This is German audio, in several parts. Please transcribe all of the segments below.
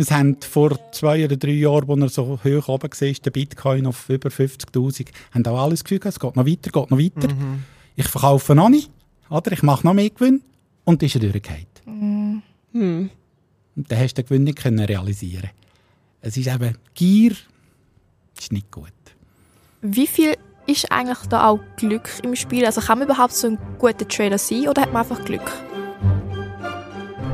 Es haben vor zwei oder drei Jahren, als er so hoch oben war, der Bitcoin auf über 50'000, haben auch alles Gefühl es geht noch weiter, geht noch weiter. Mhm. Ich verkaufe noch nicht, oder? ich mache noch mehr Gewinn und ist er durchgefallen. Mhm. Und dann hast du den Gewinn nicht können realisieren Es ist eben, Gier ist nicht gut. Wie viel ist eigentlich da auch Glück im Spiel? Also kann man überhaupt so ein guter Trader sein oder hat man einfach Glück?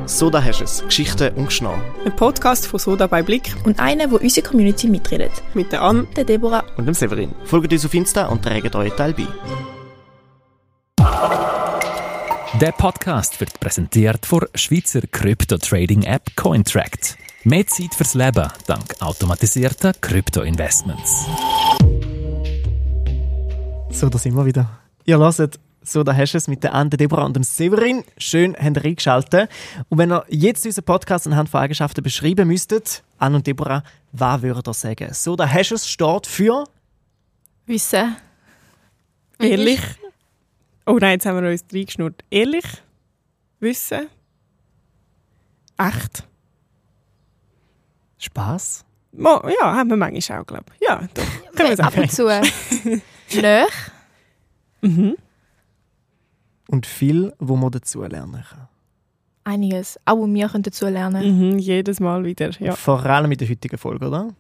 Soda hast es. Geschichten und Geschnau. Ein Podcast von Soda bei Blick. Und einer, wo unsere Community mitredet. Mit der Anne, der Deborah und dem Severin. Folgt uns auf Insta und trägt euch Teil bei. Der Podcast wird präsentiert von Schweizer Krypto-Trading-App Cointract. Mehr Zeit fürs Leben dank automatisierter Krypto-Investments. So, da sind wir wieder. Ihr hört so, da hast du es mit der Anne, Deborah und dem Severin. Schön, habt ihr eingeschaltet. Und wenn ihr jetzt unseren Podcast anhand von Eigenschaften beschreiben müsstet, Anne und Deborah, was würdet ihr sagen? So, da hast du es steht für... Wissen. Ehrlich. Oh nein, jetzt haben wir uns reingeschnurrt. Ehrlich. Wissen. Echt. Spaß. Mo, ja, haben wir manchmal auch, glaube ich. Ja, doch. Können wir sagen. Ab und zu. Nöch. Mhm und viel, wo man dazu lernen kann. Einiges. Auch wir können dazu lernen. Mhm, jedes Mal wieder, ja. Vor allem mit der heutigen Folge, oder?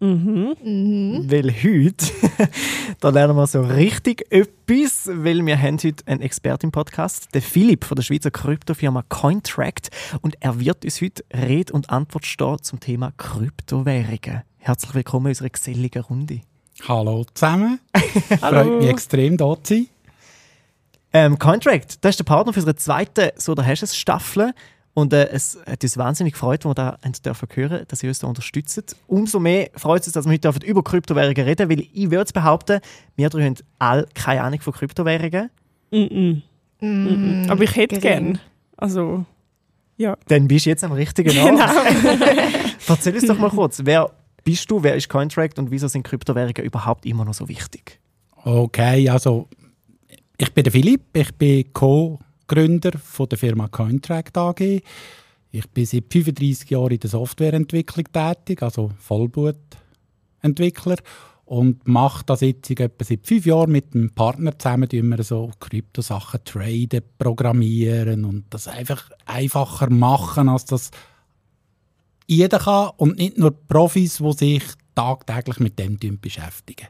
Mhm. mhm. Weil heute, da lernen wir so richtig etwas, weil wir haben heute einen Experten im Podcast, den Philipp von der Schweizer Kryptofirma Cointract und er wird uns heute Rede und Antwort stehen zum Thema Kryptowährungen. Herzlich willkommen in unserer geselligen Runde. Hallo zusammen. Hallo. Freut mich extrem, hier zu sein. Ähm, Contract, das ist der Partner für unsere zweite «So, da hast es» Staffel. Und äh, es hat uns wahnsinnig gefreut, als wir da dürfen hören, dass ihr uns da unterstützt. Umso mehr freut es uns, dass wir heute über Kryptowährungen reden weil ich würde behaupten, wir drei haben alle keine Ahnung von Kryptowährungen. Mm -mm. Mm Aber ich hätte gern. Also, ja. Dann bist du jetzt am richtigen Ort. Genau. Erzähl uns doch mal kurz, wer bist du, wer ist Contract und wieso sind Kryptowährungen überhaupt immer noch so wichtig? Okay, also ich bin der Philipp, ich bin Co-Gründer der Firma Cointract AG. Ich bin seit 35 Jahren in der Softwareentwicklung tätig, also Vollblutentwickler und mache das jetzt etwa seit fünf Jahren mit einem Partner zusammen, die wir so Kryptosachen traden, programmieren und das einfach einfacher machen, als das jeder kann und nicht nur Profis, die sich tagtäglich mit dem beschäftigen.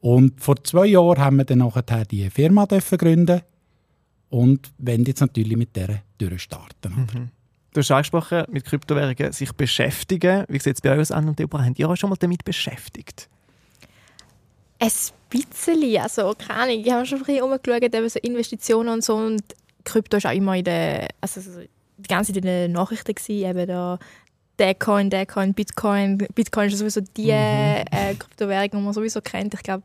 Und vor zwei Jahren haben wir dann nachher die Firma gründen und wollen jetzt natürlich mit der durchstarten. Mhm. Du hast angesprochen, mit Kryptowährungen sich beschäftigen. Wie sieht es bei euch an und Deborah? Habt ihr euch schon mal damit beschäftigt? Ein bisschen, also keine Ahnung. Ich habe schon ein bisschen umgeschaut, eben so Investitionen und so und Krypto war auch immer in der, also die ganze Zeit in den Nachrichten gewesen, eben da der Coin, der Coin, Bitcoin. Bitcoin ist sowieso die mhm. äh, Kryptowährung, die man sowieso kennt. Ich glaube,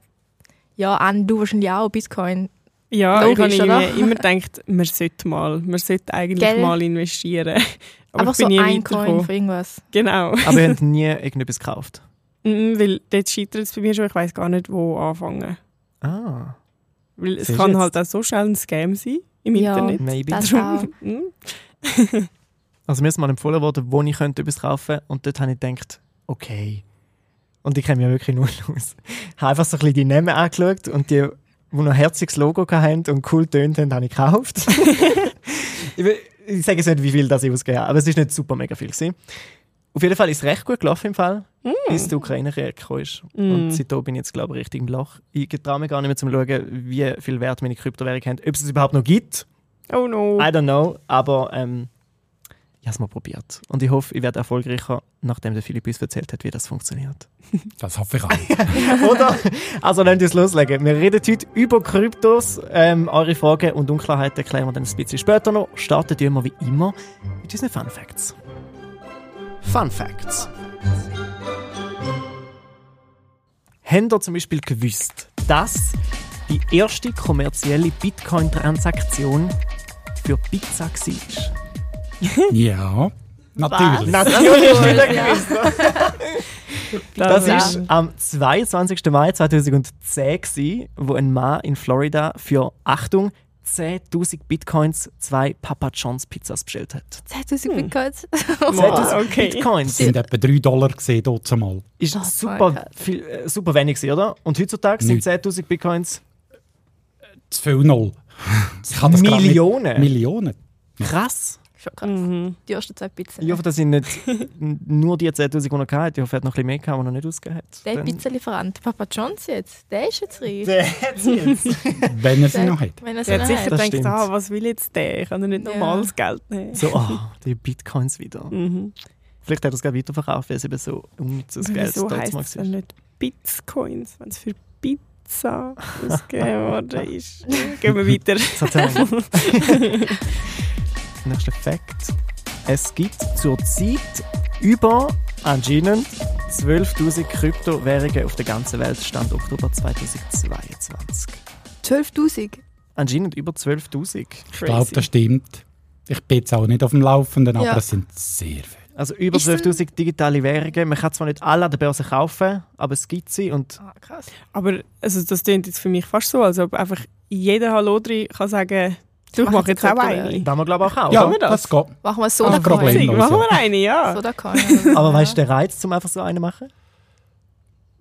ja, Anne, du wahrscheinlich auch, Bitcoin. Ja, Logisch, ich habe immer gedacht, man sollte mal, man sollte eigentlich Gell? mal investieren. Aber Einfach so ein Coin für irgendwas. Genau. Aber ihr habt nie irgendetwas gekauft? Mm, weil dort scheitert es bei mir schon, ich weiß gar nicht, wo anfangen. Ah. Weil es kann jetzt? halt auch so schnell ein Scam sein im ja, Internet. Maybe. Das auch. Also mir ist mal empfohlen worden, wo ich könnte etwas kaufen und dort habe ich gedacht, okay. Und ich kenne mich wirklich null aus. Ich habe einfach so ein bisschen die Namen angeschaut und die, die noch ein herziges Logo hatten und cool tönt haben, habe ich gekauft. ich, ich sage jetzt nicht, wie viel das ich ausgegeben habe, aber es ist nicht super mega viel gewesen. Auf jeden Fall ist es recht gut gelaufen im Fall, mm. bis die Ukraine-Krieg ist. Mm. Und seitdem bin ich jetzt, glaube ich, richtig im Loch. Ich traue mich gar nicht mehr zum schauen, wie viel Wert meine Kryptowährung haben. Ob es es überhaupt noch gibt. Oh no. I don't know. Aber ähm, ich habe es mal probiert. Und ich hoffe, ich werde erfolgreicher, nachdem der Philipp uns erzählt hat, wie das funktioniert. Das hoffe ich auch. Oder? Also lasst uns loslegen. Wir reden heute über Kryptos. Ähm, eure Fragen und Unklarheiten klären wir dann ein bisschen später noch. Starten wir wie immer mit unseren Fun Facts. Fun Facts. Habt ihr zum Beispiel gewusst, dass die erste kommerzielle Bitcoin-Transaktion für Pizza war? Ja, natürlich. Natürlich wieder. Das war am 22. Mai 2010, gewesen, wo ein Mann in Florida für, Achtung, 10.000 Bitcoins zwei Papa John's Pizzas bestellt hat. 10'000 Hm. Bitcoins. 10.000 okay. Bitcoins Das sind etwa 3 Dollar gesehen dort zumal. ist Oh, super, viel, äh, super wenig, gewesen, oder? Und heutzutage sind Nichts. 10.000 Bitcoins Zu viel Null. Nicht- Millionen. Millionen. Krass. Schon krass. Mhm. Die ersten zwei Pizzen. Ich hoffe, das sind nicht nur die 10.000, die er hatte. Ich hoffe, er hat noch ein bisschen mehr gehabt, die er noch nicht ausgegeben hat. Der Pizzalieferant, Papa John's jetzt, der ist jetzt reich. Der hat sie jetzt. Wenn er sie noch hat. Wenn er Der hat sicher gedacht, stimmt. ah, was will jetzt der? Ich kann doch nicht Ja. normales Geld nehmen. So, oh, die Bitcoins wieder. Mhm. Vielleicht hat er es gerade weiterverkauft, weil es eben so unnützes Geld Wieso war. es dann nicht Bitcoins, wenn es für Pizza ausgegeben worden ist? Gehen wir weiter. Satan. Nächster Fakt. Es gibt zurzeit über anscheinend 12.000 Kryptowährungen auf der ganzen Welt, Stand Oktober 2022. 12'000. Anscheinend über 12.000. Ich glaube, das stimmt. Ich bin jetzt auch nicht auf dem Laufenden, aber Ja. es sind sehr viele. Also über Ist denn- 12.000 digitale Währungen. Man kann zwar nicht alle an der Börse kaufen, aber es gibt sie und Ah, krass. Aber also, das klingt jetzt für mich fast so, als ob einfach jeder Hallodri kann sagen, du, ich mach mache jetzt auch eine. da haben wir glaube ich auch. Ja, wir das? das geht. Machen wir so Ah, da Problem. Machen wir eine, ja. So da kann Aber weißt du der Reiz, um einfach so einen zu machen?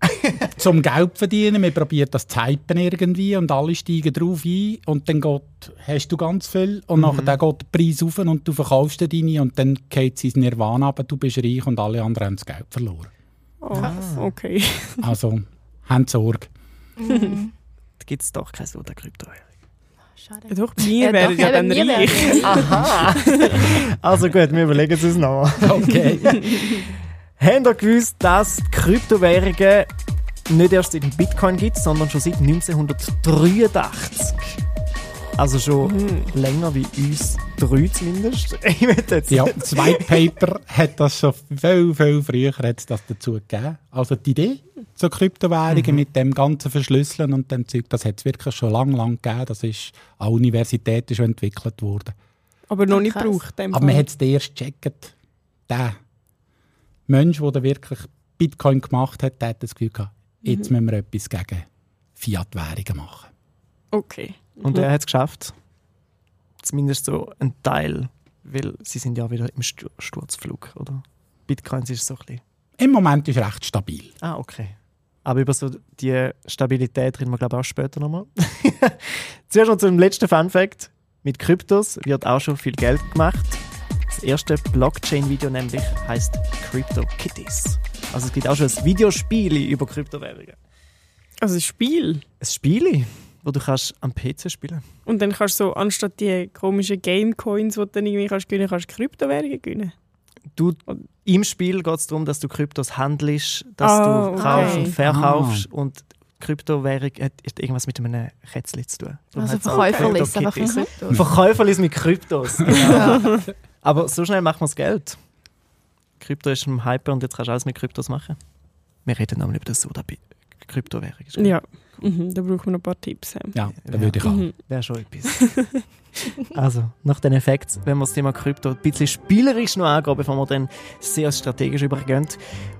Zum Geld verdienen, man probiert das zu hypen irgendwie und alle steigen drauf ein und dann geht, hast du ganz viel und nachher dann geht der Preis rauf und du verkaufst den deine und dann geht es ins Nirvana aber du bist reich und alle anderen haben das Geld verloren. Oh, okay. Also, haben Sorge. Mhm. Da gibt es doch keine so Schade. Doch, wir werden ja dann reich. Aha! also gut, wir überlegen es uns noch. Okay. Habt ihr gewusst, dass Kryptowährungen nicht erst seit dem Bitcoin gibt, sondern schon seit 1983? Also schon Mhm. länger wie uns drei zumindest. Ich jetzt ja, das White Paper hat das schon viel, viel früher hat's das dazu gegeben. Also die Idee zur Kryptowährungen mit dem ganzen Verschlüsseln und dem Zeug, das hat es wirklich schon lange, lange gegeben. Das ist an Universitäten schon entwickelt worden. Aber noch nicht Krass. gebraucht. Aber man Fall. hat es erst gecheckt. Der Mensch, der da wirklich Bitcoin gemacht hat, der hat das Gefühl gehabt, jetzt müssen wir etwas gegen Fiat-Währungen machen. Okay. Und er hat es geschafft. Zumindest so ein Teil, weil sie sind ja wieder im Stu- Sturzflug, oder? Bitcoins ist so ein bisschen... Im Moment ist es recht stabil. Ah, okay. Aber über so die Stabilität reden wir, glaube ich, auch später nochmal. Zuerst noch zum letzten Fun Fact. Mit Kryptos wird auch schon viel Geld gemacht. Das erste Blockchain-Video nämlich heißt Crypto Kitties. Also es gibt auch schon ein Videospiel über Kryptowährungen. Also ein Spiel. Ein Spiel, wo du kannst am PC spielen Und dann kannst du so, anstatt die komischen Gamecoins, die du dann irgendwie kannst gewinnen kannst, du Kryptowährungen gewinnen. Du, Im Spiel geht es darum, dass du Kryptos handelst, dass Ah, du kaufst okay. und verkaufst. Und Kryptowährung hat irgendwas mit einem Kätzchen zu tun. Darum Also Verkäuferlist, einfach von Crypto-Kitties. Krypto. Verkäuferlis mit Kryptos. Genau. Ja. Aber so schnell machen wir das Geld. Krypto ist im Hype und jetzt kannst du alles mit Kryptos machen. Wir reden nämlich über das Soda Kryptowährung. ist gut. Ja. Mhm, da brauchen wir noch ein paar Tipps. Sam. Ja, da würde ich auch. Mhm. Wäre schon etwas. also, nach den Effekten, wenn wir das Thema Krypto ein bisschen spielerisch noch angehen, bevor wir dann sehr strategisch übergehen.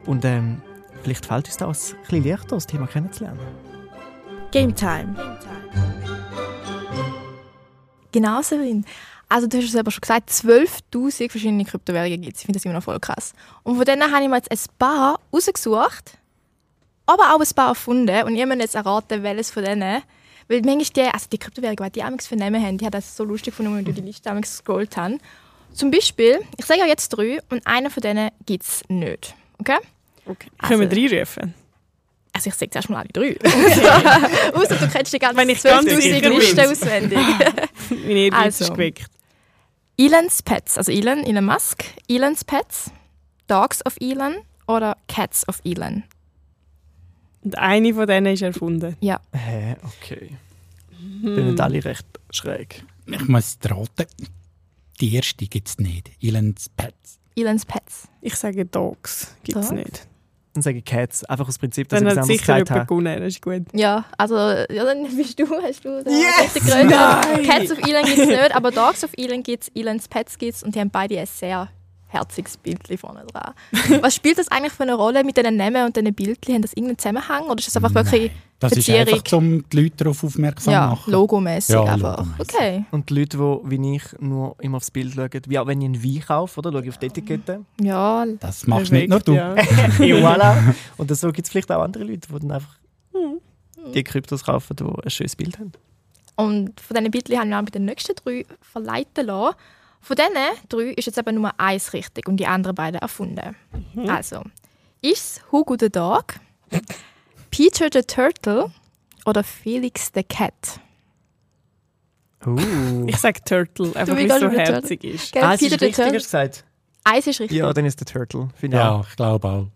Und ähm, vielleicht fällt uns das ein bisschen leichter, das Thema kennenzulernen. Game Time. Genau, Severin. Also du hast es selber schon gesagt, 12'000 verschiedene Kryptowährungen gibt es. Ich finde das immer noch voll krass. Und von denen habe ich mir jetzt ein paar rausgesucht, aber auch ein paar erfunden. Und ihr müsst jetzt erraten, welches von denen. Weil manchmal die, also die Kryptowährungen, die die amigs für Namen haben, die hat das so lustig gefunden, wenn wir die Liste amigs gescrollt haben. Zum Beispiel, ich sage euch jetzt drei und einer von denen gibt es nicht. Okay? Okay. Also- Können wir reinrufen? Also ich sage zuerst mal alle drei. Außer du kennst die ganze Wenn ich ganz 12'000 sicher bin. Liste auswendig. Meine Ehrgeiz Also. ist geweckt. Elon's Pets, also Elon, Elon Musk, Elon's Pets, Dogs of Elon oder Cats of Elon. Und eine von denen ist erfunden. Ja, Hä, okay. Die sind alle recht schräg. Ich muss raten, die erste gibt es nicht. Elon's Pets. Elon's Pets. Ich sage Dogs. Gibt es nicht. Dann sage ich Cats, einfach aus Prinzip, dass Dann ich anderes sicher gesagt habe. gewonnen. Das ist gut. Ja, also ja, dann bist du, hast du den Yes! Cats of Elon gibt es nicht, aber Dogs of Elon gibt es, Elon's Pets gibt es und die haben beide ein sehr herziges Bildchen vorne dran. Was spielt das eigentlich für eine Rolle mit diesen Namen und diesen Bildchen? Haben das irgendeinen Zusammenhang oder ist das einfach wirklich Das ist einfach, um die Leute darauf aufmerksam ja, zu machen. logomäßig Ja, einfach. logomäßig. Okay. Und die Leute, die wie ich nur immer aufs Bild schauen, wie auch wenn ich einen Wein kaufe, oder? Schaue ich auf die Etikette. Ja, Das machst nicht nur du. Ja. Voilà. Und so gibt es vielleicht auch andere Leute, die dann einfach die Kryptos kaufen, die ein schönes Bild haben. Und von diesen Bildchen haben wir auch bei den nächsten drei verleiten lassen. Von diesen drei ist jetzt eben nur eins richtig und die anderen beiden erfunden. Also, ist es Hugo the Dog, Peter the Turtle oder Felix the Cat? Uh. Ich sage Turtle, einfach weil es so herzig ist. Gell, Ah, es Peter ist the richtig, hast du Turtle. gesagt? Eins ist richtig. Ja, dann ist der Turtle. Auch. Ja, ich glaube auch.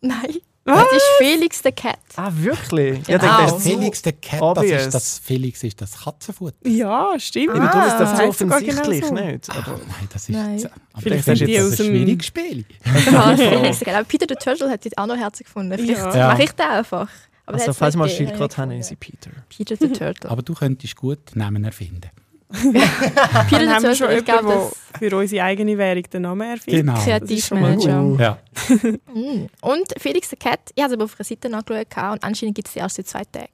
Nein. Es ist Felix the Cat. Ah, wirklich? Genau. Ja, dann Felix der Cat, das ist das Felix ist das Katzenfutter. Ja, stimmt. Du, das Ah. das so Heisst sogar offensichtlich genau so. nicht. Aber Nein, das ist. Nein. Aber Vielleicht das aus ein dem- schwieriges Spiel. Ja, Felix the Cat. Aber Peter the Turtle hat jetzt auch noch herzig gefunden. Vielleicht Ja. Mache ich den einfach. Aber also, falls wir ein nicht Schild gegeben, gerade haben, habe ist Peter. Peter the Turtle. Aber du könntest gut Namen erfinden. Peter Dann haben wir schon jemanden, der für unsere eigene Währung den Namen erfindet. Genau. Das ist schon mal Kreativmanager. gut. Ja. Mm. Und Felix the Cat, ich habe es aber auf einer Seite nachgeschaut und anscheinend gibt es sie erst seit zwei Tagen.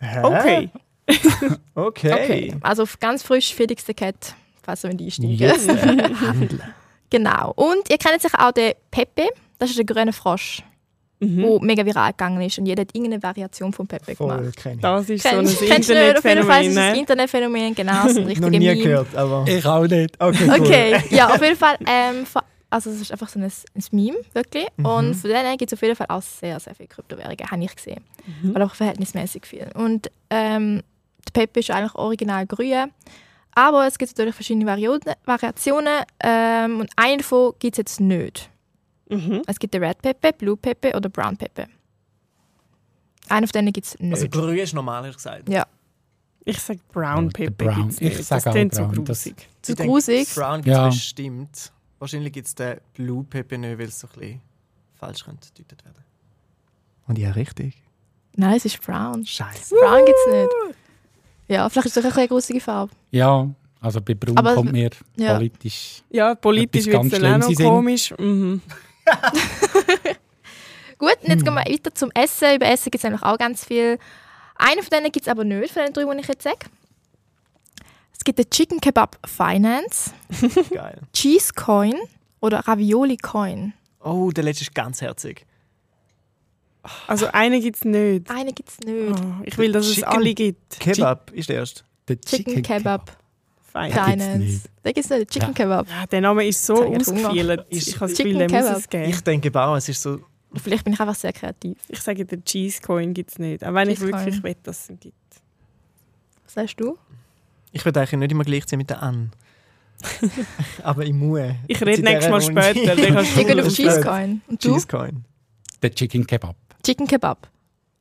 Hä? Okay. Okay. Okay. Also ganz frisch Felix the Cat, falls ihr einsteigen. Jetzt äh. Genau. Und ihr kennt sicher auch den Pepe, das ist der grüne Frosch, Mhm. der mega viral gegangen ist und jeder hat irgendeine Variation von Pepe Voll gemacht. kenn ich. Das ist so ein Kennst- kennst du nicht? Auf jeden Fall ist Internetphänomen. es ein ne? Internetphänomen, genau, so ein Noch richtiger nie Meme. gehört, aber... Ich auch nicht. Okay, cool. Okay, ja, auf jeden Fall. Ähm, also es ist einfach so ein, ein Meme, wirklich. Mhm. Und von denen gibt es auf jeden Fall auch sehr, sehr viele Kryptowährungen, habe ich gesehen. Mhm. Oder auch verhältnismäßig viel. Und ähm, der Pepe ist eigentlich original grün. Aber es gibt natürlich verschiedene Variationen. Ähm, und eine davon gibt es jetzt nicht. Mhm. Es gibt den Red Pepe, Blue Pepe oder Brown Pepe. Einen von denen gibt es nicht. Also grün ist normal, hast du gesagt. ja, Ich sage Brown Oh, der Pepper. Brown. gibt's Ich nicht. sag das auch Brown, das- grusig. zu Ich denke, grusig. Brown gibt es Ja. bestimmt. Wahrscheinlich gibt es den Blue Pepper nicht, weil es so ein bisschen falsch könnte gedeutet werden. Und ja, richtig. Nein, es ist Brown. Scheiße. Brown gibt es nicht. Ja, vielleicht ist es auch eine grusige Farbe. Ja, also bei Braun Aber- kommt mir Ja. politisch. Ja, politisch wird es ganz dann auch noch komisch. Mhm. Gut, und jetzt gehen wir weiter zum Essen. Über Essen gibt es eigentlich auch ganz viel. Einen von denen gibt es aber nicht, von den drei, die ich jetzt sage. Es gibt den Chicken Kebab Finance, Geil. Cheese Coin oder Ravioli Coin. Oh, der letzte ist ganz herzig. Also einen gibt es nicht. Einen gibt es nicht. Oh, ich will, dass es Chicken alle gibt. Kebab ist der erste. Der Chicken, Kebab Fein. Nicht. Den gibt es nicht. Chicken Ja. Kebab. Ja, der Name ist so habe ich ausgefeilt. Ist- Ich habe das Chicken Gefühl, den muss Kebab. es geben. Ich denke auch, es ist so. Vielleicht bin ich einfach sehr kreativ. Ich sage, den Cheese Coin gibt es nicht. Auch wenn ich Cheese wirklich Coin. will, dass es ihn gibt. Was sagst du? Ich würde eigentlich nicht immer gleich sein mit der An. Aber ich muss. Ich rede nächstes Mal später. Ich gehe auf Cheese. Coin. Und du? Cheese Coin. Der Chicken Kebab. Chicken Kebab.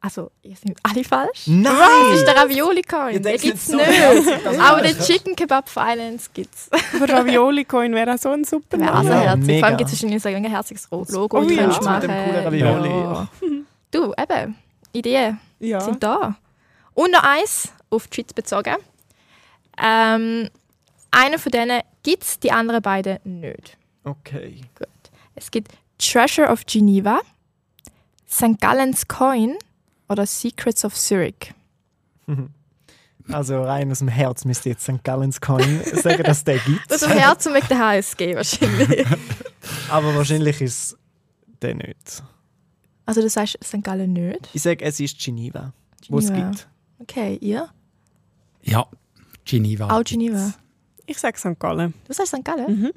Also, ihr seid alle falsch. Nein! Das ist der Ravioli Coin. Ja, Den der gibt es nicht. Aber den Chicken Kebab Finance gibt es. Aber Ravioli Coin wäre auch so ein super Wäre auch Name. so Ja, herzig. mega. Vor allem gibt es wahrscheinlich so ein herziges Logo. Oh ja. könntest du Mit dem machen. coolen Ravioli. Ja. Du, eben. Ideen Ja. sind da. Und noch eins, auf die Schweiz bezogen. Ähm, einer von denen gibt es, die anderen beiden nicht. Okay. Es gibt Treasure of Geneva, St. Gallens Coin oder Secrets of Zurich. Also rein aus dem Herz müsste jetzt St. Gallens Coin sagen, dass der gibt. Aus dem Herzen mit der HSG wahrscheinlich. Aber wahrscheinlich ist der nicht. Also du sagst St. Gallen nicht? Ich sage, es ist Geneva, wo es Geneva. gibt. Okay, ihr? Ja, Geneva. Auch gibt's. Geneva. Ich sage St. Gallen. Du sagst St. Gallen?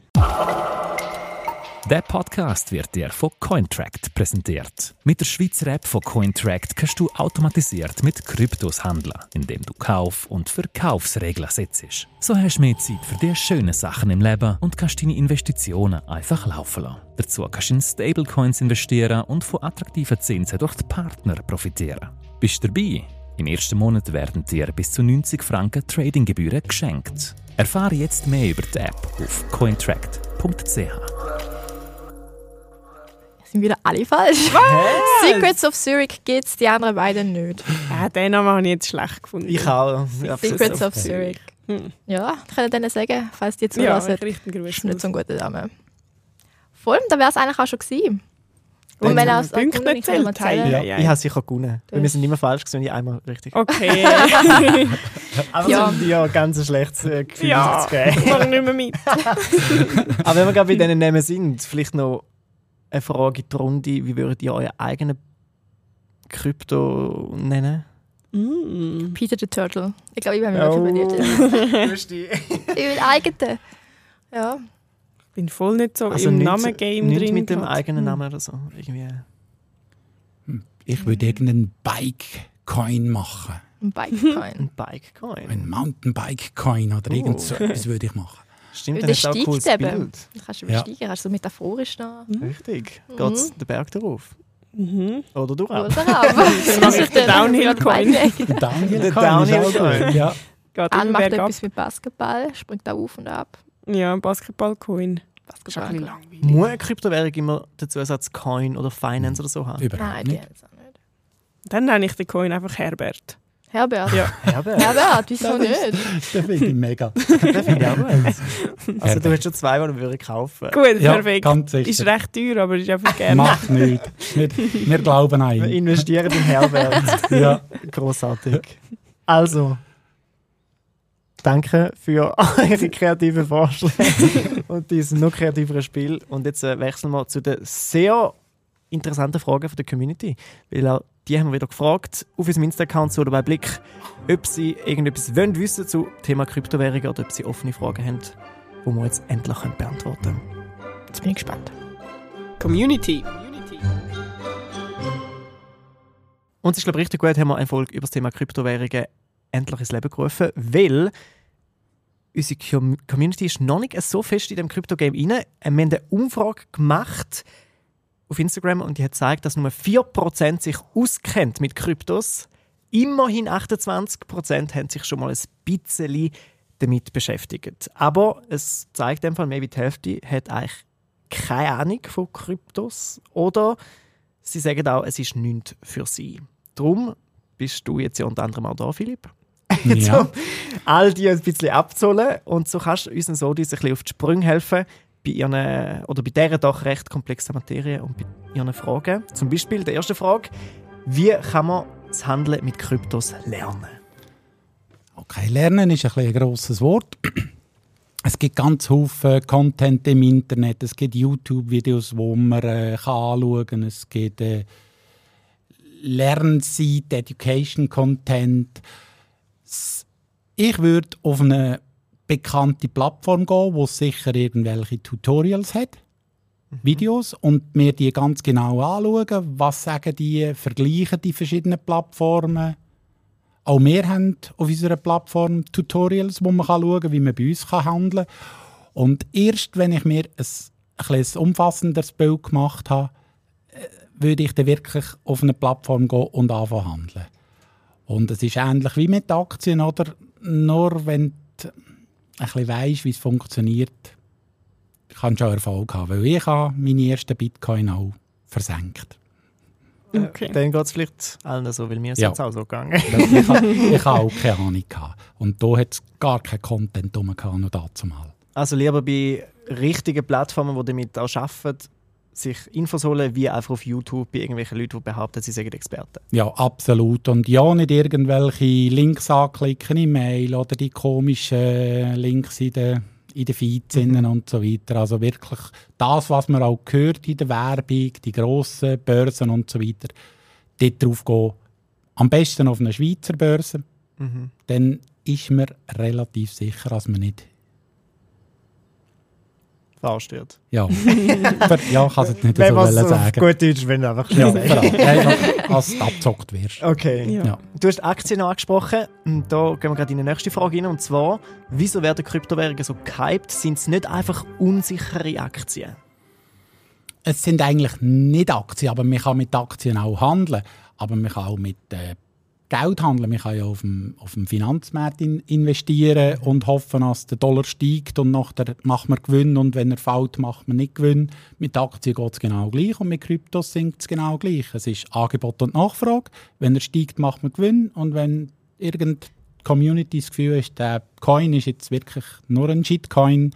Der Podcast wird dir von Cointract präsentiert. Mit der Schweizer App von Cointract kannst du automatisiert mit Kryptos handeln, indem du Kauf- und Verkaufsregeln setzt. So hast du mehr Zeit für die schönen Sachen im Leben und kannst deine Investitionen einfach laufen lassen. Dazu kannst du in Stablecoins investieren und von attraktiven Zinsen durch die Partner profitieren. Bist du dabei? Im ersten Monat werden dir bis zu 90 Franken Tradinggebühren geschenkt. Erfahre jetzt mehr über die App auf cointract.ch. Sind wieder alle falsch. Secrets of Zurich gibt es, die anderen beiden nicht. Ja, den Namen habe ich jetzt schlecht gefunden. Ich auch. Ja, Secrets of Zurich. Hm. Ja, ich kann denen sagen, falls die Ja, zulassen. ich richte einen das ist nicht so ein guter Name. Voll, da wäre es eigentlich auch schon gewesen. Und wenn er aus Punkte Punkte zählt, nicht zählen. ja. Ich habe sicher gewonnen. Weil wir sind immer falsch gewesen, ich einmal richtig. Okay. Aber Ja. ja. um dir ein ganz schlechtes äh, Gefühl ja, zu geben. ich mache nicht mehr mit. Aber wenn wir gerade bei diesen Namen sind, vielleicht noch eine Frage in die Runde. Wie würdet ihr euren eigenen Krypto nennen? Mm. Peter the Turtle. Ich glaube, ich habe mir Oh. oh. überlegt. Ich will eigene. Ja. Ich bin voll nicht so Also im nicht- Namen-Game nicht drin. mit dem eigenen Hm. Namen oder so. Irgendwie. Ich würde irgendeinen Bike-Coin machen. Ein Bikecoin. Ein Bike-Coin. Ein Mountainbike-Coin oder Oh. irgend so etwas würde ich machen. Stimmt, dann der hast du auch ein steigt cooles eben. Bild. Du kannst Ja. übersteigen, kannst du so metaphorisch noch. Richtig. Mhm. Geht's den Berg darauf? Mhm. Oder du auch? Oder ab. Das Downhill-Coin. Der ist Downhill-Coin. auch gut. Ja. Geht Anne macht etwas mit Basketball, springt da auf und ab. Ja, Basketball-Coin. Ist ein Basketball. bisschen langweilig. Muss eine Kryptowährung immer den Zusatz Coin oder Finance oder so haben? Überhaupt Nein, nicht. auch nicht. Dann nenne ich den Coin einfach Herbert. Herbert. Ja. Herbert. Herbert, wieso nicht? Das finde ich mega. Den finde ich auch gut. Also du hast schon zwei, die wir würden kaufen. Gut, Ja, perfekt. ganz sicher. Ist recht teuer, aber ist einfach gerne. Macht nichts. Wir, wir glauben an Wir investieren in Herbert. Ja. Großartig. Also, danke für eure kreativen Vorschläge und dieses noch kreativere Spiel. Und jetzt äh, wechseln wir zu den sehr interessanten Fragen von der Community. Weil auch die haben wir wieder gefragt auf unserem Insta-Account so dabei Blick, ob sie irgendetwas wollen wissen zu Thema Kryptowährungen oder ob sie offene Fragen haben, die wir jetzt endlich beantworten können. Jetzt bin ich gespannt. Community. Und es ist, glaube ich, richtig gut, haben wir eine Folge über das Thema Kryptowährungen endlich ins Leben gerufen, weil unsere Com- Community ist noch nicht so fest in dem Krypto-Game rein. Wir haben eine Umfrage gemacht auf Instagram und die hat gezeigt, dass nur 4% sich auskennt mit Kryptos. Immerhin 28% haben sich schon mal ein bisschen damit beschäftigt. Aber es zeigt Fall, mehr wie die Hälfte hat eigentlich keine Ahnung von Kryptos oder sie sagen auch, es ist nichts für sie. Darum bist du jetzt ja unter anderem auch da, Philipp. Ja. um all die ein bisschen abzuholen. Und so kannst du uns so ein bisschen auf die Sprünge helfen bei ihren, oder bei dieser doch recht komplexen Materie und bei ihren Fragen. Zum Beispiel die erste Frage, wie kann man das Handeln mit Kryptos lernen? Okay, lernen ist ein, ein grosses Wort. Es gibt ganz viele Content im Internet. Es gibt YouTube-Videos, wo man äh, anschauen kann. Es gibt äh, Lernseiten, Education-Content. Ich würde auf eine bekannte Plattform gehen, wo es sicher irgendwelche Tutorials hat. Videos und mir die ganz genau anschauen. Was sagen die, vergleichen die verschiedenen Plattformen. Auch wir haben auf unserer Plattform Tutorials, wo man schauen kann, wie man bei uns handeln kann. Und erst wenn ich mir ein, ein, ein umfassenderes Bild gemacht habe, äh, würde ich dann wirklich auf eine Plattform gehen und anfangen handeln. Und es ist ähnlich wie mit Aktien, oder? Nur wenn du ein bisschen weisst, wie es funktioniert, kannst du auch Erfolg haben. Weil ich habe meine ersten Bitcoin auch versenkt. Okay. Dann geht es vielleicht allen so, weil mir ist Ja. jetzt auch so gegangen. ich habe auch keine Ahnung. Gehabt. Und da hat es gar keinen Content rum, noch dazu mal. Also lieber bei richtigen Plattformen, die damit auch arbeiten, sich Infos holen, wie einfach auf YouTube bei irgendwelchen Leuten, die behaupten, sie seien Experten. Ja, absolut. Und ja, nicht irgendwelche Links anklicken in Mail oder die komischen Links in den, in den Feeds innen und so weiter. Also wirklich das, was man auch hört in der Werbung, die grossen Börsen und so weiter, dort drauf gehen. Am besten auf einer Schweizer Börse. Dann ist man relativ sicher, dass man nicht Wird. Ja, Ver- ja ich kann es nicht Wenn so auf sagen. gut Deutsch wenn du einfach Ja, einfach, als du abgezockt wirst. Okay. Ja. Ja. Du hast Aktien angesprochen. Und Da gehen wir gerade in die nächste Frage rein. Und zwar, wieso werden Kryptowährungen so gehypt? Sind es nicht einfach unsichere Aktien? Es sind eigentlich nicht Aktien, aber man kann mit Aktien auch handeln. Aber man kann auch mit äh, Geld handeln. Man kann ja auf dem, auf dem Finanzmarkt in, investieren und hoffen, dass der Dollar steigt und nachher macht man Gewinn und wenn er fällt, macht man nicht Gewinn. Mit Aktien geht es genau gleich und mit Kryptos sinkt es genau gleich. Es ist Angebot und Nachfrage. Wenn er steigt, macht man Gewinn und wenn irgendeine Community das Gefühl ist, der Coin ist jetzt wirklich nur ein Shitcoin,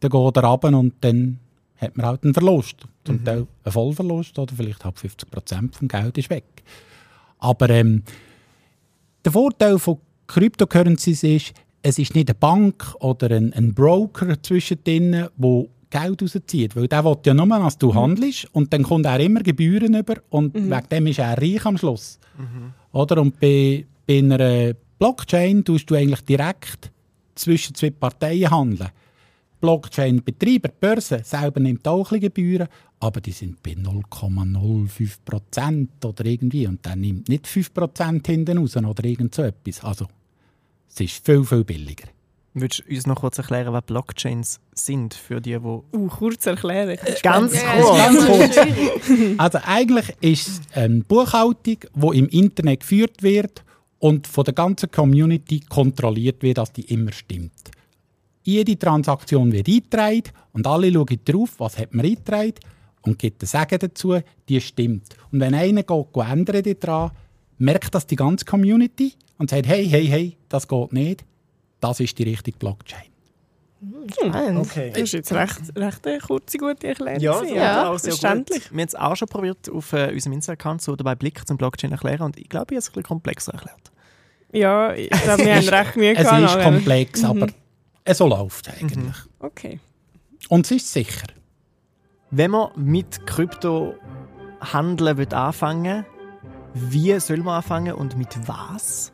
dann geht er runter und dann hat man halt einen Verlust. Zum Teil ein Vollverlust oder vielleicht halt 50 Prozent vom Geld ist weg. Aber ähm, der Vorteil von Cryptocurrencies ist, es ist nicht eine Bank oder ein, ein Broker zwischendrin, der Geld rauszieht. Weil der will ja nur, dass du handelst und dann kommt er immer Gebühren über und wegen dem ist er reich am Schluss. Oder? Und bei, bei einer Blockchain tust du eigentlich direkt zwischen zwei Parteien handeln. Blockchain-Betreiber, Börse, selber nimmt auch ein Gebühren, aber die sind bei 0,05 Prozent oder irgendwie. Und der nimmt nicht 5 Prozent hinten raus oder irgend so etwas. Also, es ist viel, viel billiger. Würdest du uns noch kurz erklären, was Blockchains sind für die, die... Uh, kurz erklären. Ganz Ja, kurz. ja, Ganz kurz. Also eigentlich ist es eine Buchhaltung, die im Internet geführt wird und von der ganzen Community kontrolliert wird, dass die immer stimmt. Jede Transaktion wird eingetragen und alle schauen drauf, was hat man eingetragen und gibt ein Sagen dazu, die stimmt. Und wenn einer geht, ändern daran, merkt das die ganze Community und sagt, hey, hey, hey, das geht nicht. Das ist die richtige Blockchain. Spannend. Okay. Das ist jetzt recht, recht eine kurze, gute Erklärung. Ja, das Ja, auch sehr verständlich. gut. Wir haben es auch schon probiert, auf äh, unserem Insta-Account so dabei Blick zum Blockchain erklären und ich glaube, ich habe es ein bisschen komplexer erklärt. Ja, ich glaube, wir haben recht Mühe Es gehabt. ist nachher. komplex, aber so läuft es eigentlich. Okay. Und es ist sicher. Wenn man mit Krypto handeln will anfangen wie soll man anfangen und mit was?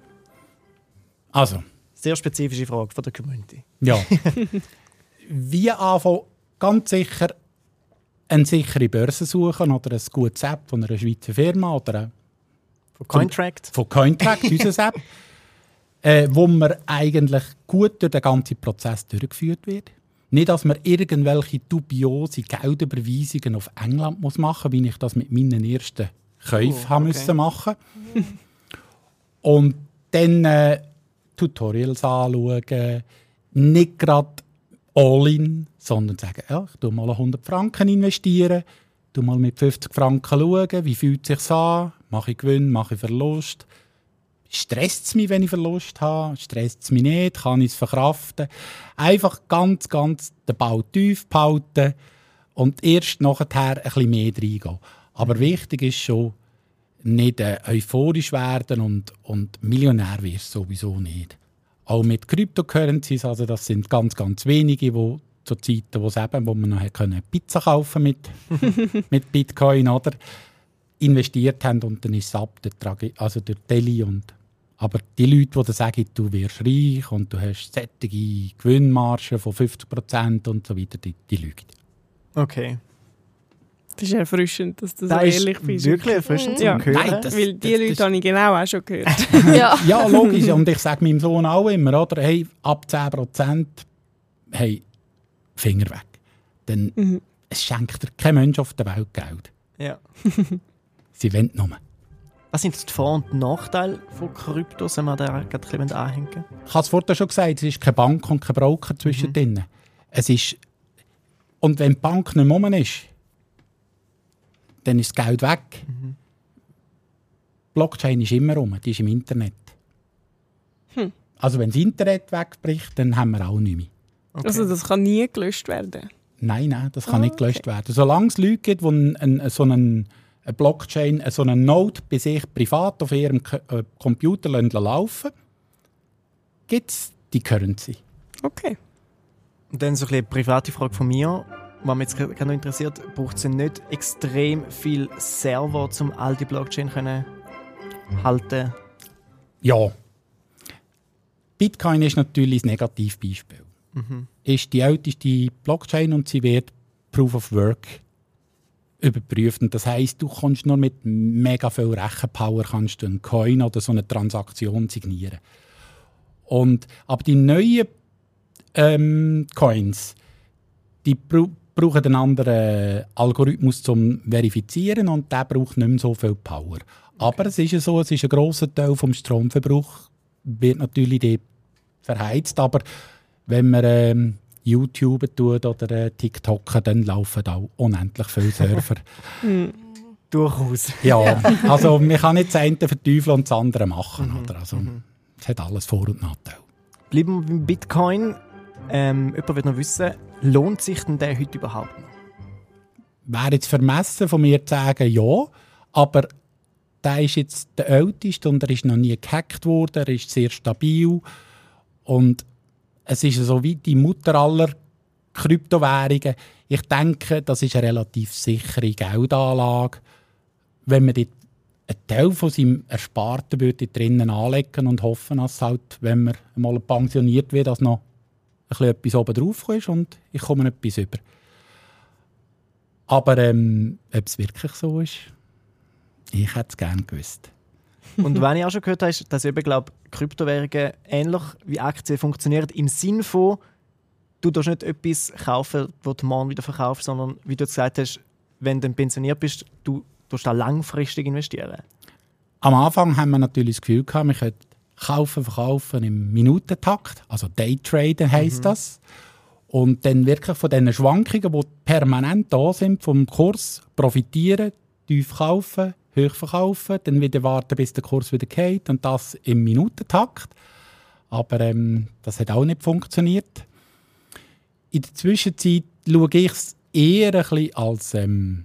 Also, Sehr spezifische Frage von der Community. Ja. Wie anfangen, ganz sicher eine sichere Börse suchen oder ein gutes App von einer Schweizer Firma oder ein- Von Cointract. von Cointract, unser App, äh, wo man eigentlich gut durch den ganzen Prozess durchgeführt wird. Nicht, dass man irgendwelche dubiose Geldüberweisungen auf England muss machen muss, wie ich das mit meinen ersten Käufen Oh, okay. müssen machen Und dann äh, Tutorials anschauen, nicht gerade all-in, sondern sagen, ja, ich tue mal 100 Franken investieren, tu mal mit 50 Franken schauen, wie fühlt es sich an, mache ich Gewinn, mache ich Verlust. Stresst es mich, wenn ich Verlust habe? Stresst es mich nicht? Kann ich es verkraften? Einfach ganz, ganz den Ball tief behalten und erst nachher ein bisschen mehr reingehen. Aber wichtig ist schon, nicht äh, euphorisch werden und, und Millionär wirst sowieso nicht. Auch mit Cryptocurrencies, also das sind ganz, ganz wenige, wo zu Zeiten, wo, eben, wo man noch können Pizza kaufen mit, mit Bitcoin oder investiert haben und dann ist es ab, der Tragi also der Deli und aber die Leute, die dann sagen, du wirst reich und du hast sättige Gewinnmargen von 50% und so weiter, die, die lügen. Okay. Das ist erfrischend, dass du so Das ist ehrlich bist. wirklich erfrischend Ja. Hören. Nein, das- Weil die das- Leute das- habe ich genau auch schon gehört. Ja. Ja, logisch. Und ich sage meinem Sohn auch immer, oder? Hey, ab 10% hey, Finger weg. Denn Mhm. es schenkt dir kein Mensch auf der Welt Geld. Ja. Sie wollen nur. Was sind die Vor- und Nachteile von Kryptos, wenn wir da gerade ein anhängen Ich habe es vorhin schon gesagt, es ist keine Bank und kein Broker zwischendrin. Es ist... Und wenn die Bank nicht mehr rum ist, dann ist das Geld weg. Blockchain ist immer rum, die ist im Internet. Also wenn das Internet wegbricht, dann haben wir auch nichts mehr. Okay. Also das kann nie gelöscht werden. Nein, nein, das kann Ah, nicht gelöscht werden. Solange es Leute gibt, die ein, ein, so einen, eine Blockchain, so einen Node bei sich privat auf ihrem äh, Computer lassen laufen gibt es die Currency. Okay. Und dann so ein eine private Frage von mir, was mich jetzt gerade noch interessiert, braucht es nicht extrem viel Server, um all die Blockchain können halten? Ja. Bitcoin ist natürlich das Negativbeispiel. Ist die älteste Blockchain und sie wird Proof of Work überprüft. Und das heißt, du kannst nur mit mega viel Rechenpower kannst du einen Coin oder so eine Transaktion signieren. Und, aber die neuen ähm, Coins, die bra brauchen einen anderen Algorithmus zum Verifizieren und der braucht nicht mehr so viel Power. Aber es ist ja so, es ist ein grosser Teil vom Stromverbrauch wird natürlich dort verheizt, aber wenn man ähm, YouTube tut oder äh, TikTok, dann laufen da auch unendlich viele Server. Durchaus. ja, also man kann nicht das eine verteufeln und das andere machen. Oder? Also, Es hat alles Vor- und Nachteile. Bleiben wir beim Bitcoin. Ähm, jemand wird noch wissen, lohnt sich denn der heute überhaupt noch? wäre jetzt vermessen von mir zu sagen, ja, aber der ist jetzt der älteste und er ist noch nie gehackt worden, er ist sehr stabil und es ist so wie die Mutter aller Kryptowährungen. Ich denke, das ist eine relativ sichere Geldanlage. Wenn man dort einen Teil von seinem Ersparten würde drinnen anlegen und hoffen, dass halt, wenn man mal pensioniert wird, dass noch ein bisschen etwas oben drauf ist und ich komme etwas über. Aber ähm, ob es wirklich so ist, ich hätte es gerne gewusst. Und wenn ich auch schon gehört habe, ist, dass eben, glaub, Kryptowährungen ähnlich wie Aktien funktionieren, im Sinn von, du darfst nicht etwas kaufen, das du morgen wieder verkaufst, sondern wie du gesagt hast, wenn du pensioniert bist, du darfst da langfristig investieren. Am Anfang haben wir natürlich das Gefühl gehabt, wir könnten kaufen, verkaufen im Minutentakt, also Daytraden heisst das. Und dann wirklich von diesen Schwankungen, die permanent da sind, vom Kurs profitieren, tief kaufen, hoch verkaufen, dann wieder warten, bis der Kurs wieder geht und das im Minutentakt. Aber ähm, das hat auch nicht funktioniert. In der Zwischenzeit schaue ich es eher ein bisschen als ähm,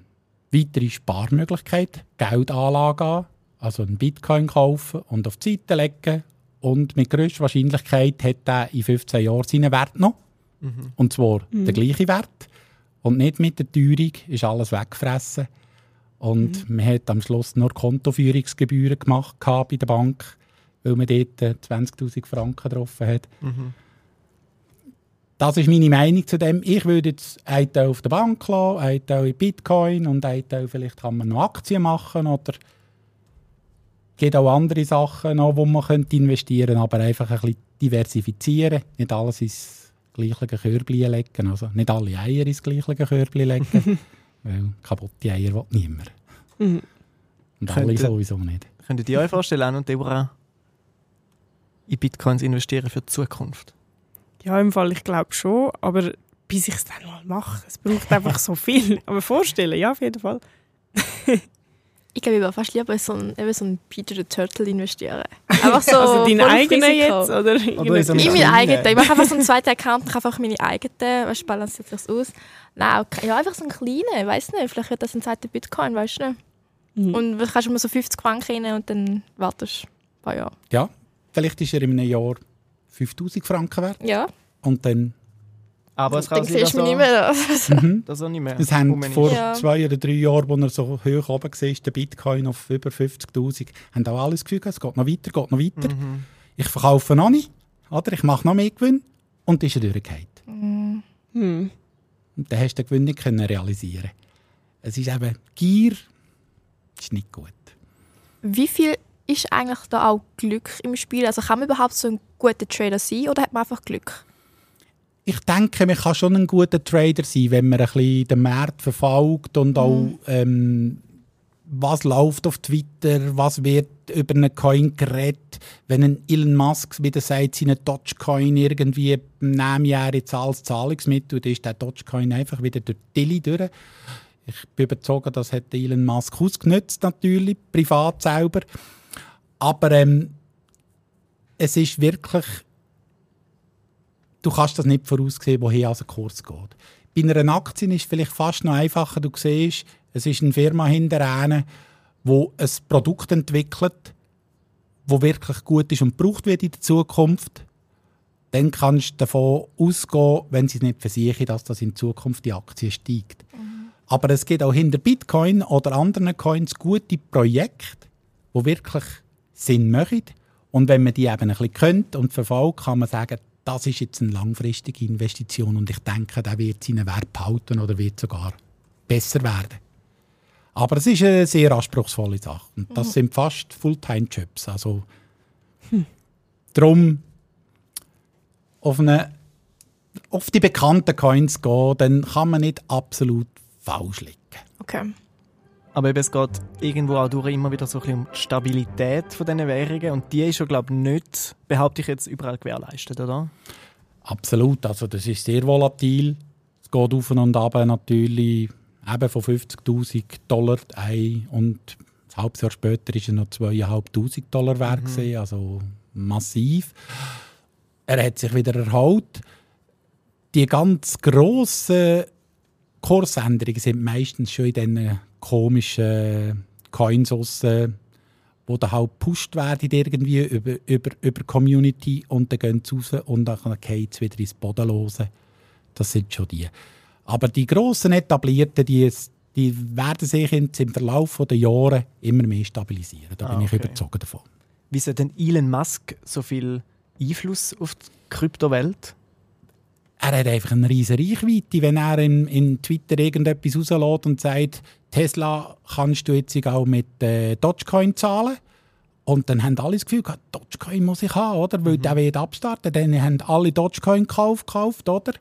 weitere Sparmöglichkeit, Geldanlage an, also einen Bitcoin kaufen und auf die Seite legen und mit größter Wahrscheinlichkeit hat er in 15 Jahren seinen Wert noch. Und zwar der gleiche Wert. Und nicht mit der Teuerung ist alles weggefressen. Und man hat am Schluss nur Kontoführungsgebühren gemacht bei der Bank, weil man dort äh, 20'000 Franken drauf hat. Das ist meine Meinung zu dem. Ich würde jetzt einen Teil auf der Bank lassen, einen Teil in Bitcoin und einen Teil vielleicht kann man noch Aktien machen oder es gibt auch andere Sachen noch, wo man könnte investieren könnte, aber einfach ein bisschen diversifizieren, nicht alles ins gleiche Körbchen legen, also nicht alle Eier ins gleiche Körbchen legen, weil kaputte Eier will niemand. Mhm. Und alle Könnte- sowieso nicht. Könntet ihr euch vorstellen, Anne und Deborah, in Bitcoins investieren für die Zukunft? Ja, im Fall, ich glaube schon, aber bis ich es dann mal mache, es braucht einfach so viel. Aber vorstellen, ja, auf jeden Fall. Ich glaube, ich würde fast lieber so einen, eben so Peter the Turtle investieren. Einfach so also deinen eigenen jetzt? Oder, in so meinen eigenen. Ich mache einfach so einen zweiten Account, ich einfach meine eigenen, weißt du, balanciert sich aus. Nein, okay. ja, einfach so einen kleinen, weiß nicht, vielleicht wird das ein zweiter Bitcoin, weißt du nicht. Mhm. Und du kannst immer so 50 Franken rein und dann wartest du ein paar Jahre. Ja, vielleicht ist er in einem Jahr 5000 Franken wert Ja, und dann Aber es kann sein, dass nicht er, mehr. mhm. dass er nicht mehr Es haben vor Ja. zwei oder drei Jahren, als er so hoch oben war, der Bitcoin auf über 50'000, haben auch alles Gefühl es geht noch weiter, geht noch weiter. Mhm. Ich verkaufe noch nicht, oder? ich mache noch mehr Gewinn und dann ist er durchgefallen. Hm. Und dann hast du den Gewinn nicht können realisieren Es ist eben, Gier ist nicht gut. Wie viel ist eigentlich da auch Glück im Spiel? Also kann man überhaupt so ein guter Trader sein oder hat man einfach Glück? Ich denke, man kann schon ein guter Trader sein, wenn man ein bisschen den Markt verfolgt und auch ähm, was läuft auf Twitter, was wird über einen Coin geredet. Wenn ein Elon Musk wieder sagt, seine Dogecoin irgendwie nehmen Jahr jetzt als Zahlungsmittel, dann ist der Dogecoin einfach wieder durch die Tilly durch. Ich bin überzeugt, das hat Elon Musk ausgenutzt, natürlich, privat selber. Aber ähm, es ist wirklich du kannst das nicht voraussehen, woher also Kurs geht. Bei einer Aktie ist es vielleicht fast noch einfacher. Du siehst, es ist eine Firma hinterher, die ein Produkt entwickelt, das wirklich gut ist und gebraucht wird in der Zukunft. Dann kannst du davon ausgehen, wenn sie es nicht versichern, dass das in Zukunft die Aktie steigt. Aber es gibt auch hinter Bitcoin oder anderen Coins gute Projekte, die wirklich Sinn machen. Und wenn man die eben ein bisschen kennt und verfolgt, kann man sagen, das ist jetzt eine langfristige Investition und ich denke, der wird seinen Wert behalten oder wird sogar besser werden. Aber es ist eine sehr anspruchsvolle Sache. Und das sind fast Fulltime-Jobs. Also, darum auf, eine, auf die bekannten Coins gehen, dann kann man nicht absolut falsch liegen. Okay. Aber eben, es geht irgendwo auch durch immer wieder so ein bisschen um die Stabilität von diesen Währungen und die ist schon, glaube ich, nicht, behaupte ich jetzt, überall gewährleistet, oder? Absolut, also das ist sehr volatil. Es geht auf und ab natürlich eben von 50'000 Dollar ein und ein halbes Jahr später ist er noch 2'500 Dollar wert gewesen, also massiv. Er hat sich wieder erholt. Die ganz grossen Kursänderungen sind meistens schon in diesen komischen Coins aussen, wo dann halt gepusht werden irgendwie über, über, über die Community und dann gehen sie raus und dann geht es wieder ins Bodenlose. Das sind schon die. Aber die grossen Etablierten, die, die werden sich im Verlauf der Jahre immer mehr stabilisieren. Da Ah, bin ich okay. überzeugt davon. Wieso hat denn Elon Musk so viel Einfluss auf die Kryptowelt? Er hat einfach eine riesige Reichweite. Wenn er in, in Twitter irgendetwas rauslässt und sagt, Tesla kannst du jetzt auch mit äh, Dogecoin zahlen. Und dann haben alle das Gefühl, gehabt, Dogecoin muss ich haben, oder? Weil der wird abstarten. Dann haben alle Dogecoin gekauft, gekauft oder?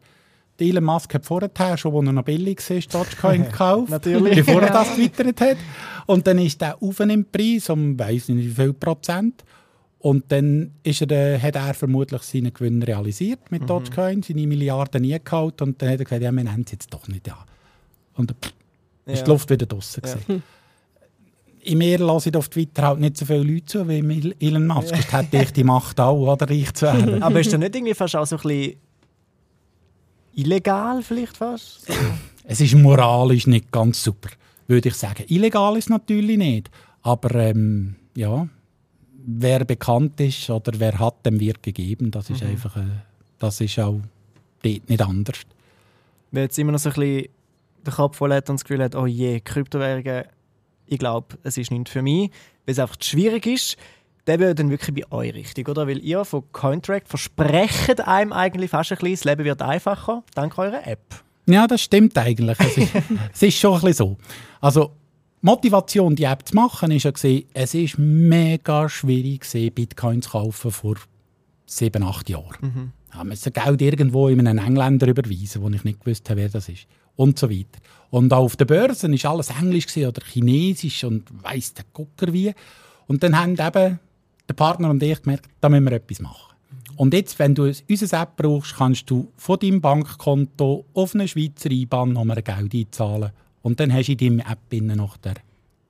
Der Elon Musk hat vorher, schon als er noch billig war, Dogecoin gekauft. Natürlich. Bevor er das getwittert hat. Und dann ist der auf im Preis um weiss nicht wie viel Prozent. Und dann ist er, äh, hat er vermutlich seinen Gewinn realisiert Mhm. mit Dogecoin, seine Milliarden nie gehauen. Und dann hat er gesagt, ja, wir nehmen es jetzt doch nicht an. Und dann pff, ist die Luft wieder draussen. Ja. gewesen. In mir lasse ich auf Twitter halt nicht so viele Leute zu wie im Elon Musk. Sonst hätte ich die Macht auch, oder reich zu werden. Aber ist das nicht irgendwie fast auch so ein bisschen illegal vielleicht fast? Es ist moralisch nicht ganz super, würde ich sagen. Illegal ist natürlich nicht. Aber ähm, ja, wer bekannt ist oder wer hat, dem wird gegeben. Das ist einfach, äh, das ist auch dort nicht anders. Wer jetzt immer noch so ein bisschen den Kopf voll hat und das Gefühl hat, oh je, Kryptowährungen, ich glaube, es ist nicht für mich, weil es einfach schwierig ist, der wäre dann wirklich bei euch richtig, oder? Weil ihr von Cointract versprecht einem eigentlich fast ein bisschen, das Leben wird einfacher, dank eurer App. Ja, das stimmt eigentlich. Es ist, es ist schon ein bisschen so. Also, Motivation, die App zu machen, ist ja gesehen, es ist mega schwierig gewesen, Bitcoin zu kaufen vor sieben, acht Jahren. Ja, man Geld irgendwo in einen Engländer überweisen, wo ich nicht gewusst habe, wer das ist. Und so weiter. Und auch auf den Börsen war alles Englisch gewesen oder Chinesisch und weiss der Gucker wie. Und dann haben eben der Partner und ich gemerkt, da müssen wir etwas machen. Und jetzt, wenn du unsere App brauchst, kannst du von deinem Bankkonto auf eine Schweizer IBAN-Nummer Geld einzahlen. Und dann hast du in deiner App noch der,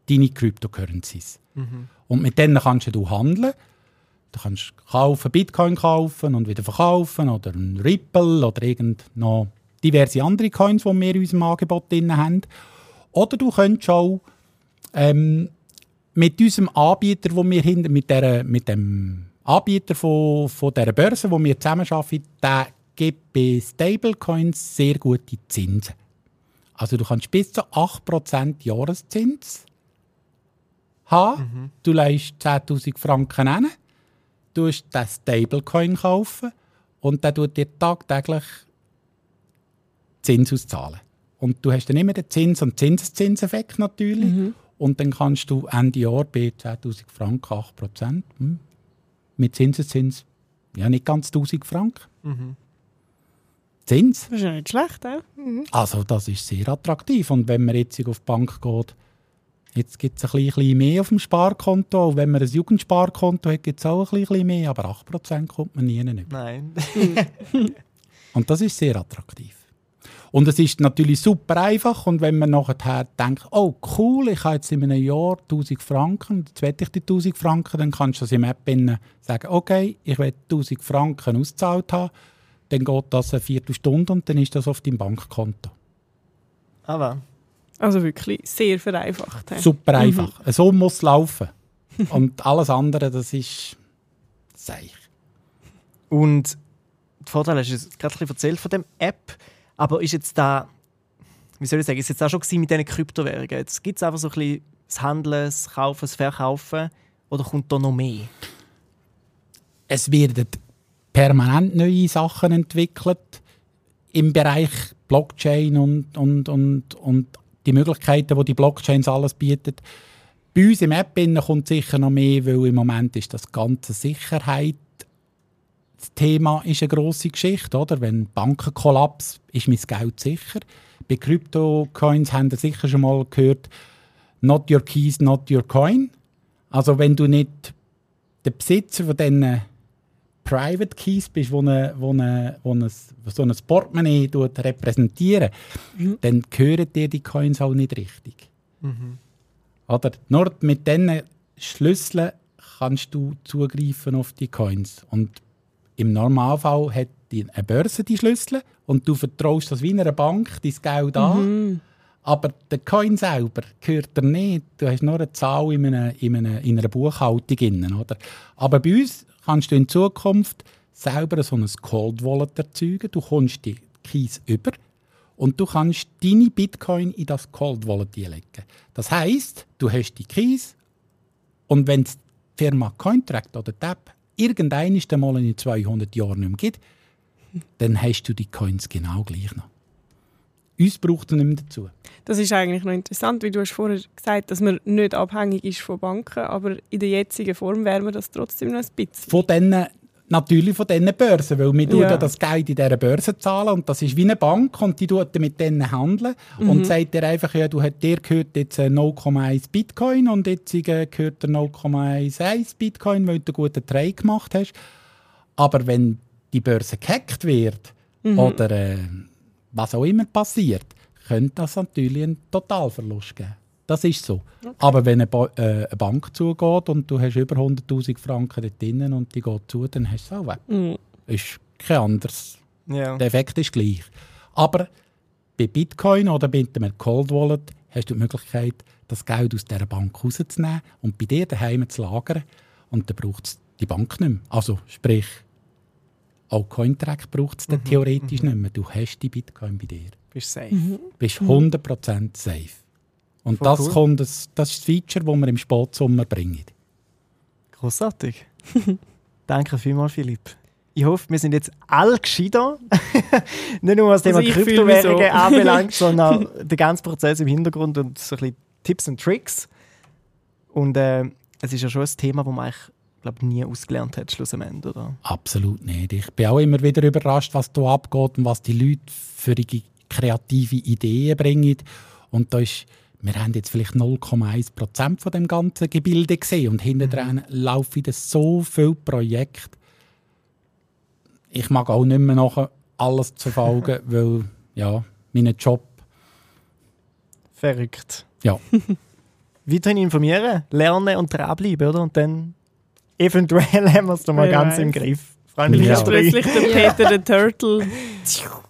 deine Cryptocurrencies. Und mit denen kannst du handeln. Du kannst kaufen, Bitcoin kaufen und wieder verkaufen oder ein Ripple oder irgend noch diverse andere Coins, die wir in unserem Angebot drin haben. Oder du könntest auch ähm, mit unserem Anbieter, wo wir hinter, mit, der, mit dem Anbieter von, von dieser Börse, wo wir zusammenarbeiten, der gibt bei Stablecoins sehr gute Zinsen. Also du kannst bis zu 8% Jahreszins haben. Du leist 10'000 Franken hin, du hast den Stablecoin kaufen und der tut dir tagtäglich Zins auszahlen. Und du hast dann immer den Zins- und Zinseszinseffekt natürlich. Und dann kannst du Ende Jahr bei 10'000 Franken 8%, hm, mit Zinseszins, ja nicht ganz 1'000 Franken. Zins. Das ist ja nicht schlecht, auch. Also das ist sehr attraktiv. Und wenn man jetzt auf die Bank geht, jetzt gibt es ein bisschen- mehr auf dem Sparkonto. Und wenn man ein Jugendsparkonto hat, gibt es auch ein bisschen mehr. Aber 8% kommt man nie nicht. Nein. Und das ist sehr attraktiv. Und es ist natürlich super einfach. Und wenn man nachher denkt, oh cool, ich habe jetzt in einem Jahr 1000 Franken, jetzt will ich die 1000 Franken, dann kannst du das im App innen sagen, okay, ich will 1000 Franken ausgezahlt haben. Dann geht das eine Viertelstunde und dann ist das auf deinem Bankkonto. Aber Also wirklich sehr vereinfacht. hä? Super einfach. So muss es laufen. Und alles andere, das ist seich. Und der Vorteil hast du jetzt gerade ein bisschen erzählt von dem App, aber ist jetzt da, wie soll ich sagen, ist jetzt auch schon mit diesen Kryptowährungen? Jetzt gibt es einfach so ein bisschen das Handeln, das Kaufen, das Verkaufen oder kommt da noch mehr? Es werden permanent neue Sachen entwickelt im Bereich Blockchain und, und, und, und die Möglichkeiten, die die Blockchains alles bieten. Bei uns im App kommt sicher noch mehr, weil im Moment ist das ganze Sicherheit das Thema ist eine grosse Geschichte, oder? Wenn Banken kollaps, ist mein Geld sicher. Bei Kryptocoins haben Sie sicher schon mal gehört, not your keys, not your coin. Also wenn du nicht der Besitzer von diesen Private Keys bist, wo, eine, wo, eine, wo eine, so ein Portemonnaie repräsentieren, dann gehören dir die Coins auch nicht richtig. Oder nur mit diesen Schlüsseln kannst du zugreifen auf die Coins. Und im Normalfall hat die, eine Börse die Schlüssel und du vertraust das wie einer Bank dein Geld an. Aber der Coin selber gehört dir nicht. Du hast nur eine Zahl in einer, in einer, in einer Buchhaltung. Drin, oder? Aber bei uns kannst du in Zukunft selber so ein Cold Wallet erzeugen. Du kommst die Keys über und du kannst deine Bitcoin in das Cold Wallet legen. Das heißt, du hast die Keys und wenn die Firma Cointract oder die App irgendein mal in 200 Jahren nicht mehr gibt, dann hast du die Coins genau gleich noch. Uns braucht es nicht mehr dazu. Das ist eigentlich noch interessant, wie du hast vorher gesagt dass man nicht abhängig ist von Banken, aber in der jetzigen Form wäre man das trotzdem noch ein bisschen. Von denen, natürlich von diesen Börsen, weil wir Ja. das Geld in dieser Börse zahlen und das ist wie eine Bank und die tut mit denen handeln Mhm. und sagt dir einfach, ja, du, dir gehört jetzt äh, 0,1 Bitcoin und jetzt äh, gehört dir 0,1 Bitcoin, weil du einen guten Trade gemacht hast. Aber wenn die Börse gehackt wird Mhm. oder äh, was auch immer passiert, könnte das natürlich einen Totalverlust geben. Das ist so. Aber wenn eine, ba äh, eine Bank zugeht und du hast über 100'000 Franken dort drinnen und die geht zu, dann hast du es auch weg. Mhm. Ist kein anderes. Ja. Der Effekt ist gleich. Aber bei Bitcoin oder mit einem Cold Wallet hast du die Möglichkeit, das Geld aus dieser Bank rauszunehmen und bei dir daheim zu lagern. Und dann braucht es die Bank nicht mehr. Also sprich, auch Cointrack braucht es dann theoretisch nicht mehr. Du hast die Bitcoin bei dir. Bist safe. Du bist 100% safe. Und Voll das, cool. kommt, das, das ist das Feature, das wir im Sportsommer bringen. Grossartig. Danke vielmals, Philipp. Ich hoffe, wir sind jetzt alle gescheiter. Nicht nur was das Also Thema mich Kryptowährungen so. anbelangt, sondern auch den ganzen Prozess im Hintergrund und so ein bisschen Tipps und Tricks. Und äh, es ist ja schon ein Thema, das man eigentlich glaub, nie ausgelernt hat, schlussendlich, oder? Absolut nicht. Ich bin auch immer wieder überrascht, was da abgeht und was die Leute für ihre kreative Ideen bringen. Und da ist, wir haben jetzt vielleicht 0,1 Prozent von dem ganzen Gebilde gesehen und hinten dran laufen wieder so viele Projekte. Ich mag auch nicht mehr nachher alles zu folgen, weil ja, mein Job Verrückt. Ja. Weiterhin informieren, lernen und dranbleiben, oder? Und dann eventuell haben wir es dann mal Wer ganz im weiß. Griff. Freunde, Ja. wir Ist plötzlich der Peter der Turtle.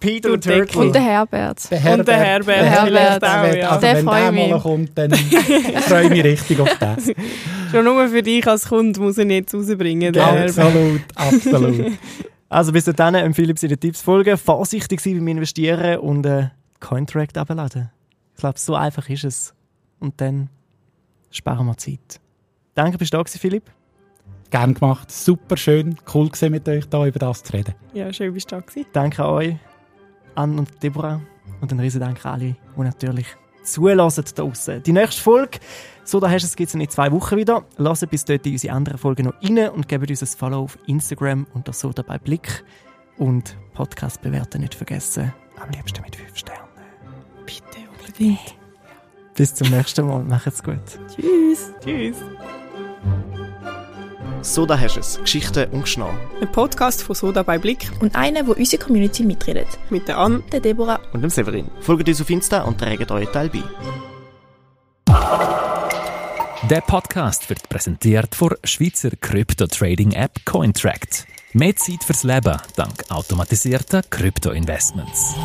Peter the Turtle. Und der Herbert. Der Und der Herbert der vielleicht auch, wird- ja. Also Der wenn der mal kommt, dann freue ich mich richtig auf das. Schon nur für dich als Kunde muss er ihn jetzt rausbringen. Der Herbert. Absolut, absolut. Also bis dahin empfehle ich seine Tipps folgen, vorsichtig sein beim Investieren und äh, Cointract abladen. Ich glaube, so einfach ist es. Und dann sparen wir Zeit. Danke, bist du da Philipp. Gern gemacht, super schön, cool gewesen, mit euch da über das zu reden. Ja, schön bist du da gewesen. Danke an euch, Anne und Deborah. Und ein riesen Dank an alle, die natürlich zulassen draussen. Die nächste Folge, so da hast du es, gibt es in zwei Wochen wieder. Lasst bis dort in unsere anderen Folgen noch rein und gebt uns ein Follow auf Instagram unter so dabei Blick. Und Podcast bewerten nicht vergessen. Am liebsten mit 5 Sternen. Bitte unbedingt. Bis zum nächsten Mal. Macht's gut. Tschüss. Tschüss. So, da hast du es. Geschichten und Geschnau. Ein Podcast von Soda bei Blick Und einer, wo unsere Community mitredet. mit der Anne. Der Deborah. Und dem Severin. Folgt uns auf Insta und trägt euren Teil bei. Der Podcast wird präsentiert von Schweizer Krypto-Trading-App Cointract. Mehr Zeit fürs Leben dank automatisierter Krypto-Investments.